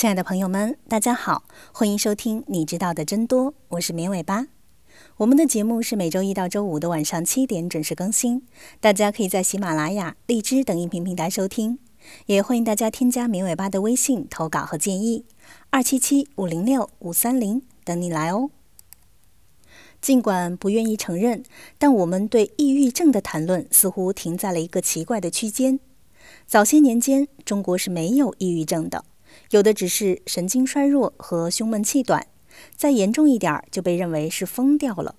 亲爱的朋友们，大家好，欢迎收听《你知道的真多》，我是绵尾巴。我们的节目是每周一到周五的晚上七点准时更新，大家可以在喜马拉雅、荔枝等音频平台收听，也欢迎大家添加绵尾巴的微信投稿和建议，二七七五零六五三零等你来哦。尽管不愿意承认，但我们对抑郁症的谈论似乎停在了一个奇怪的区间。早些年间，中国是没有抑郁症的，有的只是神经衰弱和胸闷气短，再严重一点儿就被认为是疯掉了。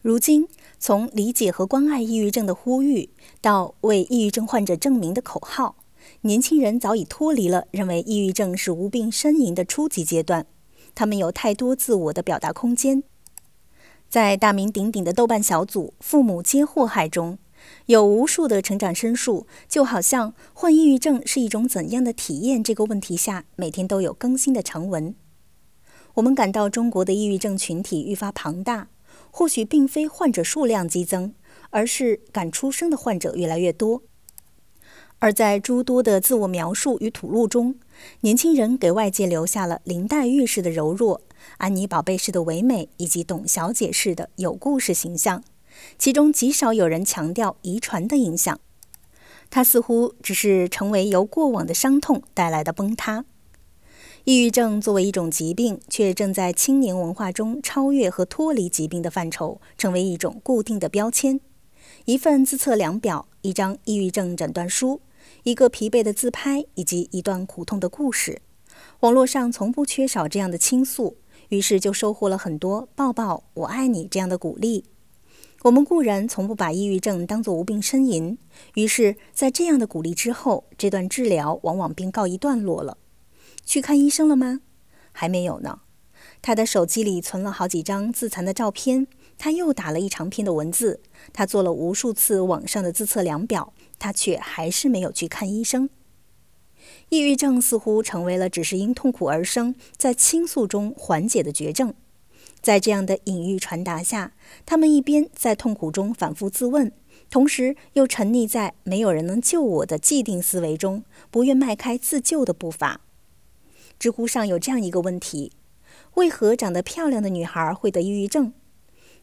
如今，从理解和关爱抑郁症的呼吁到为抑郁症患者证明的口号，年轻人早已脱离了认为抑郁症是无病呻吟的初级阶段，他们有太多自我的表达空间。在大名鼎鼎的豆瓣小组“父母皆祸害”中，有无数的成长申诉，就好像患抑郁症是一种怎样的体验这个问题下，每天都有更新的长文。我们感到中国的抑郁症群体愈发庞大，或许并非患者数量激增，而是敢出声的患者越来越多。而在诸多的自我描述与吐露中，年轻人给外界留下了林黛玉式的柔弱。安妮宝贝式的唯美，以及董小姐式的有故事形象，其中极少有人强调遗传的影响。它似乎只是成为由过往的伤痛带来的崩塌。抑郁症作为一种疾病，却正在青年文化中超越和脱离疾病的范畴，成为一种固定的标签。一份自测量表，一张抑郁症诊断书，一个疲惫的自拍，以及一段苦痛的故事。网络上从不缺少这样的倾诉。于是就收获了很多“抱抱，我爱你”这样的鼓励。我们固然从不把抑郁症当作无病呻吟，于是，在这样的鼓励之后，这段治疗往往便告一段落了。去看医生了吗？还没有呢。他的手机里存了好几张自残的照片，他又打了一长篇的文字，他做了无数次网上的自测量表，他却还是没有去看医生。抑郁症似乎成为了只是因痛苦而生，在倾诉中缓解的绝症。在这样的隐喻传达下，他们一边在痛苦中反复自问，同时又沉溺在没有人能救我的既定思维中，不愿迈开自救的步伐。知乎上有这样一个问题：为何长得漂亮的女孩会得抑郁症？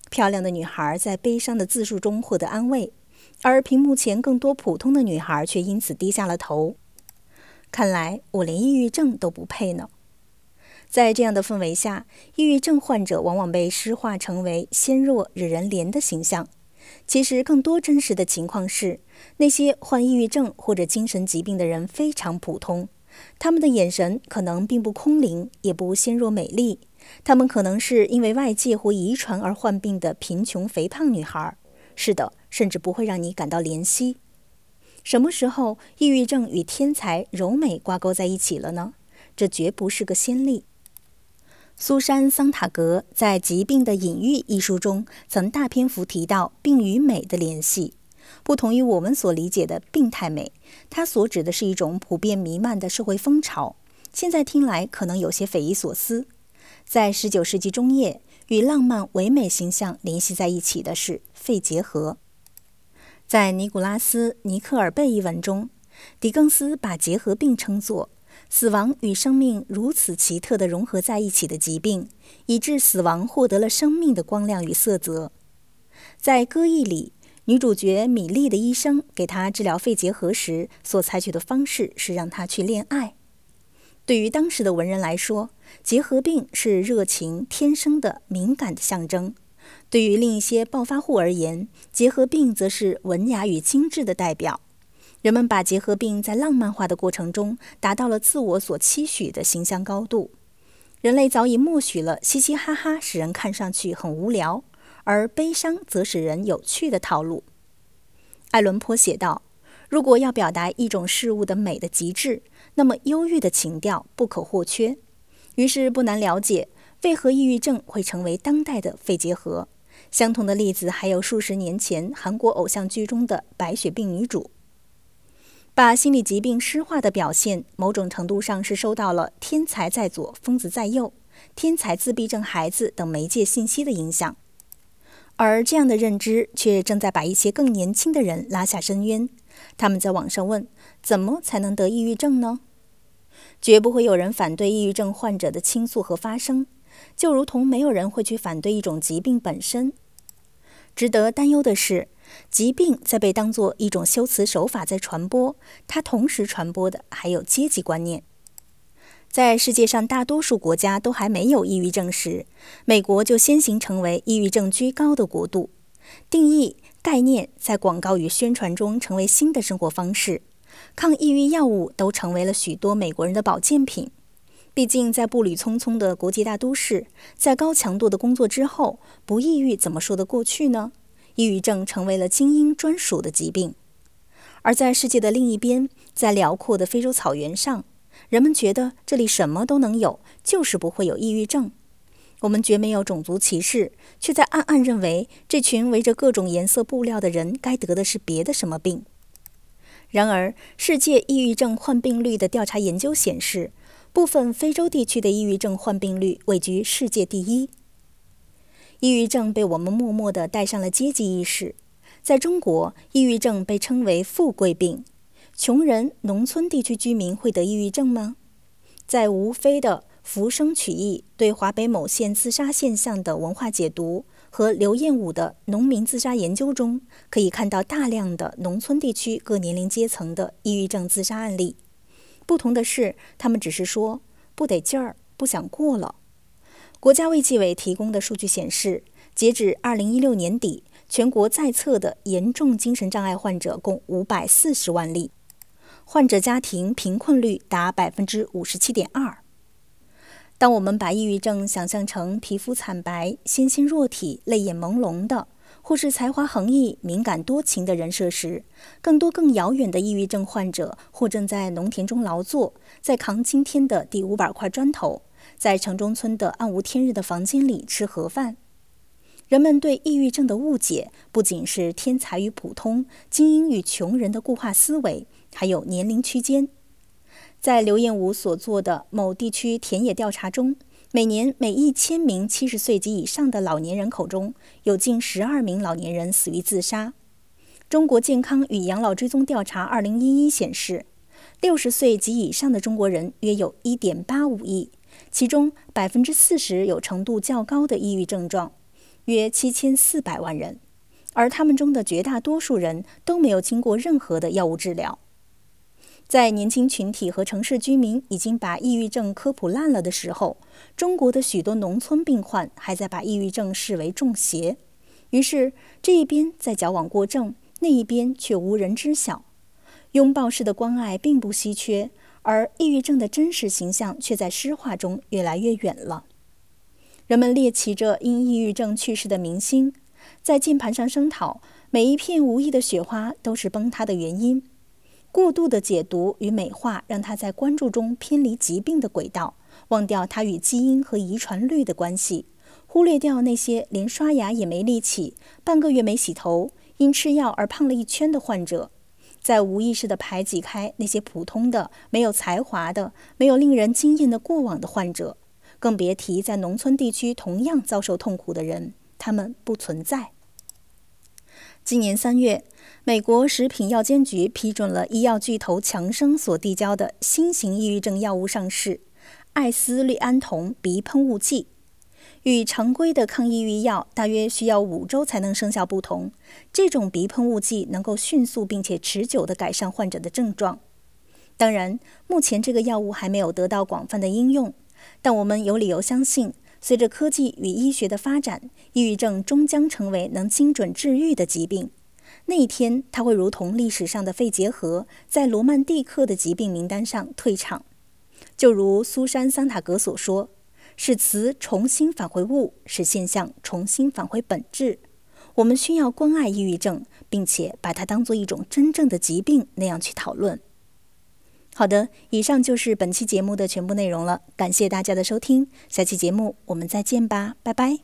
漂亮的女孩在悲伤的自述中获得安慰，而屏幕前更多普通的女孩却因此低下了头。看来我连抑郁症都不配呢。在这样的氛围下，抑郁症患者往往被诗化成为纤弱惹人怜的形象。其实，更多真实的情况是，那些患抑郁症或者精神疾病的人非常普通，他们的眼神可能并不空灵，也不纤弱美丽。他们可能是因为外界或遗传而患病的贫穷肥胖女孩。是的，甚至不会让你感到怜惜。什么时候抑郁症与天才柔美挂钩在一起了呢？这绝不是个先例。苏珊·桑塔格在《疾病的隐喻》一书中曾大篇幅提到病与美的联系。不同于我们所理解的病态美，它所指的是一种普遍弥漫的社会风潮。现在听来可能有些匪夷所思。在19世纪中叶，与浪漫唯美形象联系在一起的是肺结核。在尼古拉斯·尼克尔贝一文中，狄更斯把结核病称作死亡与生命如此奇特地融合在一起的疾病，以致死亡获得了生命的光亮与色泽。在歌忆里，女主角米莉的医生给她治疗肺结核时所采取的方式是让她去恋爱。对于当时的文人来说，结核病是热情天生的敏感的象征。对于另一些暴发户而言，结核病则是文雅与精致的代表。人们把结核病在浪漫化的过程中达到了自我所期许的形象高度。人类早已默许了嘻嘻哈哈使人看上去很无聊，而悲伤则使人有趣的套路。爱伦坡写道：“如果要表达一种事物的美的极致，那么忧郁的情调不可或缺。”于是不难了解。为何抑郁症会成为当代的肺结核？相同的例子还有数十年前韩国偶像剧中的白血病女主。把心理疾病诗化的表现，某种程度上是受到了“天才在左，疯子在右”、“天才自闭症孩子”等媒介信息的影响，而这样的认知却正在把一些更年轻的人拉下深渊。他们在网上问：怎么才能得抑郁症呢？绝不会有人反对抑郁症患者的倾诉和发声，就如同没有人会去反对一种疾病本身。值得担忧的是，疾病在被当作一种修辞手法在传播，它同时传播的还有阶级观念。在世界上大多数国家都还没有抑郁症时，美国就先行成为抑郁症居高的国度。定义概念在广告与宣传中成为新的生活方式，抗抑郁药物都成为了许多美国人的保健品。毕竟，在步履匆匆的国际大都市，在高强度的工作之后，不抑郁怎么说得过去呢？抑郁症成为了精英专属的疾病。而在世界的另一边，在辽阔的非洲草原上。人们觉得这里什么都能有，就是不会有抑郁症。我们绝没有种族歧视，却在暗暗认为这群围着各种颜色布料的人该得的是别的什么病。然而，世界抑郁症患病率的调查研究显示，部分非洲地区的抑郁症患病率位居世界第一。抑郁症被我们默默地带上了阶级意识。在中国，抑郁症被称为富贵病。穷人、农村地区居民会得抑郁症吗？在吴飞的《浮生取义：对华北某县自杀现象的文化解读》和刘彦武的《农民自杀研究》中，可以看到大量的农村地区各年龄阶层的抑郁症自杀案例。不同的是，他们只是说不得劲儿，不想过了。国家卫计委提供的数据显示，截止二零一六年底，全国在册的严重精神障碍患者共五百四十万例。患者家庭贫困率达百分之五十七点二。当我们把抑郁症想象成皮肤惨白、纤纤弱体、泪眼朦胧的，或是才华横溢、敏感多情的人设时，更多更遥远的抑郁症患者，或正在农田中劳作，在扛今天的第五百块砖头，在城中村的暗无天日的房间里吃盒饭。人们对抑郁症的误解，不仅是天才与普通、精英与穷人的固化思维。还有年龄区间，在刘彦武所做的某地区田野调查中，每年每一千名七十岁及以上的老年人口中，有近十二名老年人死于自杀。中国健康与养老追踪调查二零一一显示，六十岁及以上的中国人约有一点八五亿，其中百分之四十有程度较高的抑郁症状，约七千四百万人，而他们中的绝大多数人都没有经过任何的药物治疗。在年轻群体和城市居民已经把抑郁症科普烂了的时候，中国的许多农村病患还在把抑郁症视为中邪。于是这一边在矫枉过正，那一边却无人知晓。拥抱式的关爱并不稀缺，而抑郁症的真实形象却在诗画中越来越远了。人们猎奇着因抑郁症去世的明星，在键盘上声讨每一片无意的雪花都是崩塌的原因。过度的解读与美化，让他在关注中偏离疾病的轨道，忘掉他与基因和遗传率的关系，忽略掉那些连刷牙也没力气、半个月没洗头、因吃药而胖了一圈的患者，在无意识地排挤开那些普通的、没有才华的、没有令人惊艳的过往的患者，更别提在农村地区同样遭受痛苦的人，他们不存在。今年三月。美国食品药监局批准了医药巨头强生所递交的新型抑郁症药物上市——艾斯利安酮鼻喷雾剂。与常规的抗抑郁药大约需要五周才能生效不同，这种鼻喷雾剂能够迅速并且持久地改善患者的症状。当然，目前这个药物还没有得到广泛的应用，但我们有理由相信，随着科技与医学的发展，抑郁症终将成为能精准治愈的疾病。那一天，它会如同历史上的肺结核，在罗曼蒂克的疾病名单上退场。就如苏珊·桑塔格所说：“使词重新返回物，使现象重新返回本质。”我们需要关爱抑郁症，并且把它当做一种真正的疾病那样去讨论。好的，以上就是本期节目的全部内容了。感谢大家的收听，下期节目我们再见吧，拜拜。